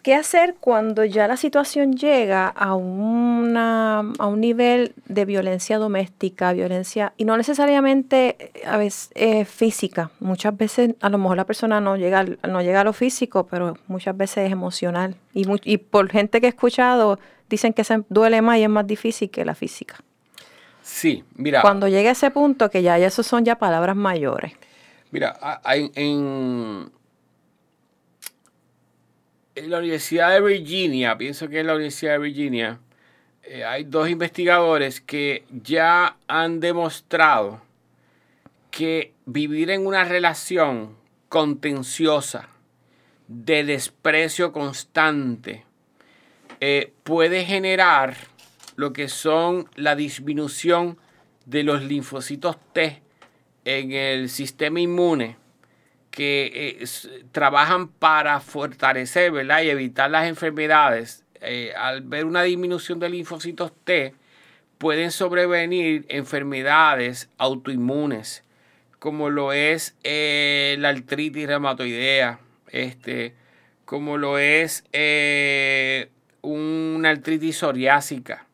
¿Qué hacer cuando ya la situación llega a, una, a un nivel de violencia doméstica, violencia, y no necesariamente a veces física? Muchas veces a lo mejor la persona no llega, no llega a lo físico, pero muchas veces es emocional. Y, y por gente que he escuchado, dicen que se duele más y es más difícil que la física. Sí, mira. Cuando llegue a ese punto, que ya, eso son ya palabras mayores. Mira, en, en la Universidad de Virginia, pienso que es la Universidad de Virginia, eh, hay dos investigadores que ya han demostrado que vivir en una relación contenciosa, de desprecio constante, eh, puede generar lo que son la disminución de los linfocitos T en el sistema inmune que eh, trabajan para fortalecer y evitar las enfermedades. Eh, al ver una disminución de linfocitos T, pueden sobrevenir enfermedades autoinmunes, como lo es eh, la artritis reumatoidea, este, como lo es una artritis psoriásica,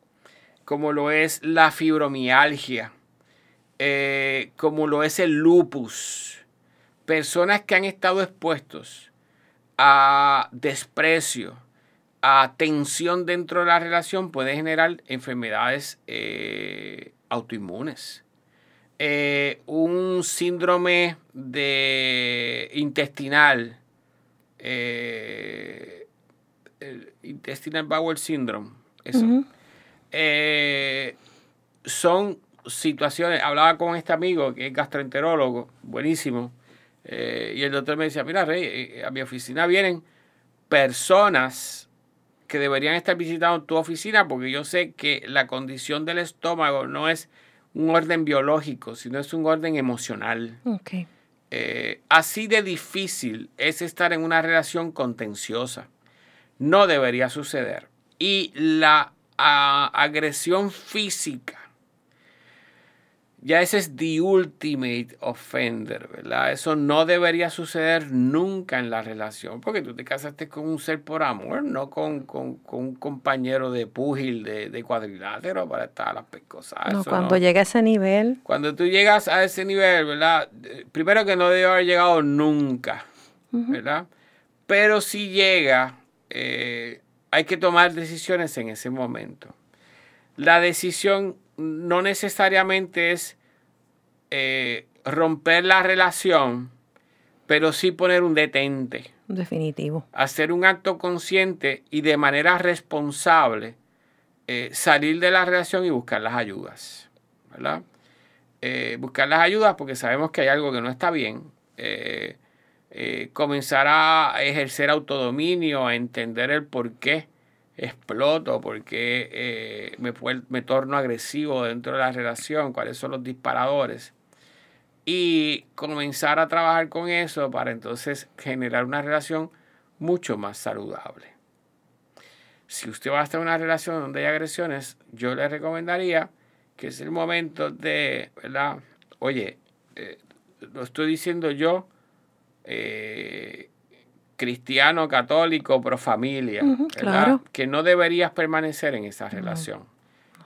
como lo es la fibromialgia, como lo es el lupus. Personas que han estado expuestos a desprecio, a tensión dentro de la relación puede generar enfermedades eh, autoinmunes. Eh, un síndrome de intestinal, el intestinal bowel syndrome, eso. Eh, son situaciones, hablaba con este amigo que es gastroenterólogo, buenísimo, eh, y el doctor me decía, mira, Rey, eh, a mi oficina vienen personas que deberían estar visitando tu oficina porque yo sé que la condición del estómago no es un orden biológico, sino es un orden emocional. así de difícil es estar en una relación contenciosa. No debería suceder. Y la agresión física, ya ese es the ultimate offender, ¿verdad? Eso no debería suceder nunca en la relación, porque tú te casaste con un ser por amor, no con, un compañero de púgil, de, cuadrilátero para estar a las pescosas. No, cuando llega a ese nivel. Cuando tú llegas a ese nivel, ¿verdad? Primero que no debe haber llegado nunca, ¿verdad? Pero si llega, eh, hay que tomar decisiones en ese momento. La decisión no necesariamente es eh, romper la relación, pero sí poner un detente. Definitivo. Hacer un acto consciente y de manera responsable eh, salir de la relación y buscar las ayudas. ¿verdad? Eh, buscar las ayudas porque sabemos que hay algo que no está bien. Comenzar a ejercer autodominio, a entender el por qué exploto, por qué eh, me, me torno agresivo dentro de la relación, cuáles son los disparadores. y comenzar a trabajar con eso para entonces generar una relación mucho más saludable. Si usted va a estar en una relación donde hay agresiones, yo le recomendaría que es el momento de, ¿verdad? Oye, eh, lo estoy diciendo yo, eh, cristiano, católico, pro familia, claro. que no deberías permanecer en esa relación.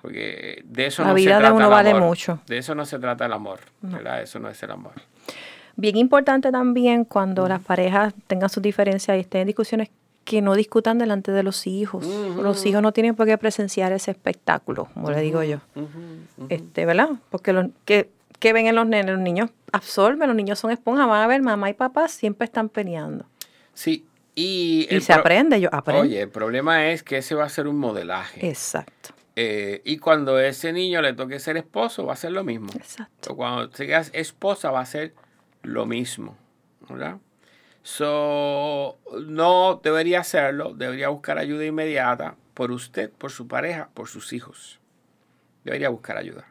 Porque de eso La no vida se de trata uno el vale mucho. De eso no se trata el amor, ¿verdad? Eso no es el amor. Bien importante también cuando las parejas tengan sus diferencias y estén en discusiones que no discutan delante de los hijos. Los hijos no tienen por qué presenciar ese espectáculo, como le digo yo. Este, ¿verdad? Porque los que, que ven en los nenes, los niños absorben, los niños son esponjas, van a ver mamá y papá siempre están peleando. Sí, y... Se aprende, yo aprendo. Oye, el problema es que ese va a ser un modelaje. Exacto, Eh, y cuando ese niño le toque ser esposo, va a ser lo mismo. exacto. O cuando seas esposa, va a ser lo mismo. ¿Verdad? So, no debería hacerlo, debería buscar ayuda inmediata por usted, por su pareja, por sus hijos. Debería buscar ayuda.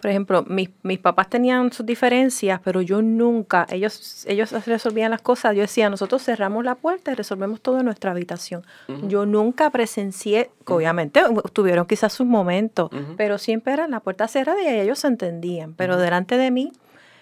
Por ejemplo, mis, mis papás tenían sus diferencias, pero yo nunca, ellos, ellos resolvían las cosas. Yo decía, nosotros cerramos la puerta y resolvemos todo en nuestra habitación. Yo nunca presencié, obviamente tuvieron quizás sus momentos, pero siempre era la puerta cerrada y ellos se entendían. Pero delante de mí,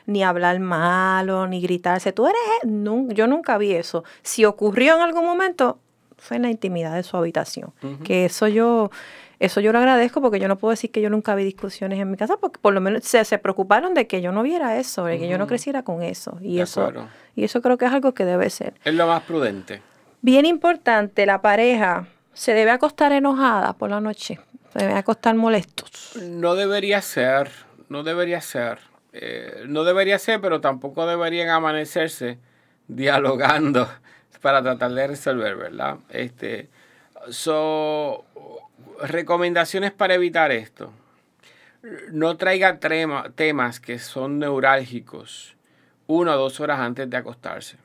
ni hablar malo, ni gritarse, tú eres, él". nun- yo nunca vi eso. Si ocurrió en algún momento, fue en la intimidad de su habitación. Que eso yo, eso yo lo agradezco porque yo no puedo decir que yo nunca vi discusiones en mi casa, porque por lo menos se, se preocuparon de que yo no viera eso, de que yo no creciera con eso. Y De eso, acuerdo. y eso creo que es algo que debe ser. Es lo más prudente. Bien importante, la pareja se debe acostar enojada por la noche, se debe acostar molestos. No debería ser, no debería ser. Eh, no debería ser, pero tampoco deberían amanecerse dialogando para tratar de resolver, ¿verdad? Este, so, recomendaciones para evitar esto. No traiga trema- temas que son neurálgicos una o dos horas antes de acostarse.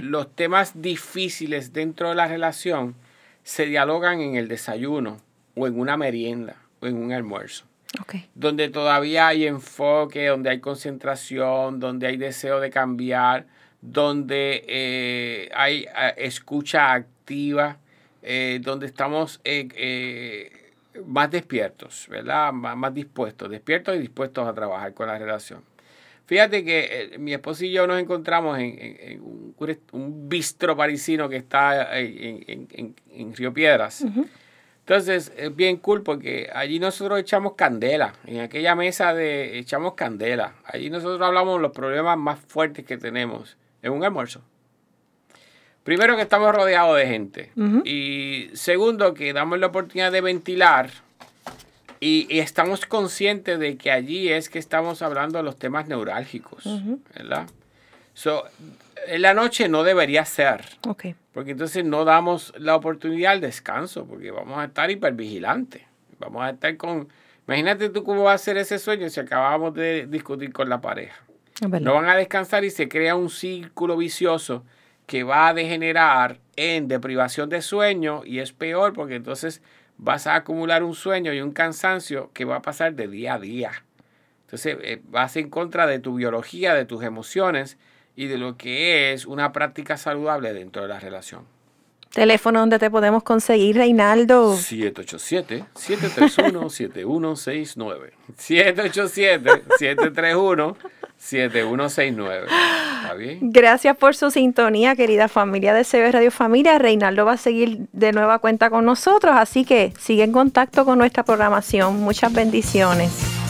Los temas difíciles dentro de la relación se dialogan en el desayuno o en una merienda o en un almuerzo donde todavía hay enfoque, donde hay concentración, donde hay deseo de cambiar, donde eh, hay eh, escucha activa, eh, donde estamos eh, eh, más despiertos, ¿verdad? Más, más dispuestos, despiertos y dispuestos a trabajar con la relación. Fíjate que eh, mi esposo y yo nos encontramos en, en- en un, un bistro parisino que está en, en- en- en Río Piedras. Entonces, es bien cool porque allí nosotros echamos candela. En aquella mesa de echamos candela. Allí nosotros hablamos de los problemas más fuertes que tenemos en un almuerzo. Primero que estamos rodeados de gente. Y segundo que damos la oportunidad de ventilar. Y, y estamos conscientes de que allí es que estamos hablando de los temas neurálgicos. ¿Verdad? So, en la noche no debería ser. Ok. Porque entonces no damos la oportunidad al descanso, porque vamos a estar hipervigilantes. Vamos a estar con... Imagínate tú cómo va a ser ese sueño si acabamos de discutir con la pareja. No van a descansar y se crea un círculo vicioso que va a degenerar en deprivación de sueño y es peor porque entonces vas a acumular un sueño y un cansancio que va a pasar de día a día. Entonces eh, vas en contra de tu biología, de tus emociones y de lo que es una práctica saludable dentro de la relación. Teléfono donde te podemos conseguir, Reinaldo. 787-731-7169. 787-731-7169. ¿Está bien? Gracias por su sintonía, querida familia de CB Radio Familia. Reinaldo va a seguir de nueva cuenta con nosotros, así que sigue en contacto con nuestra programación. Muchas bendiciones.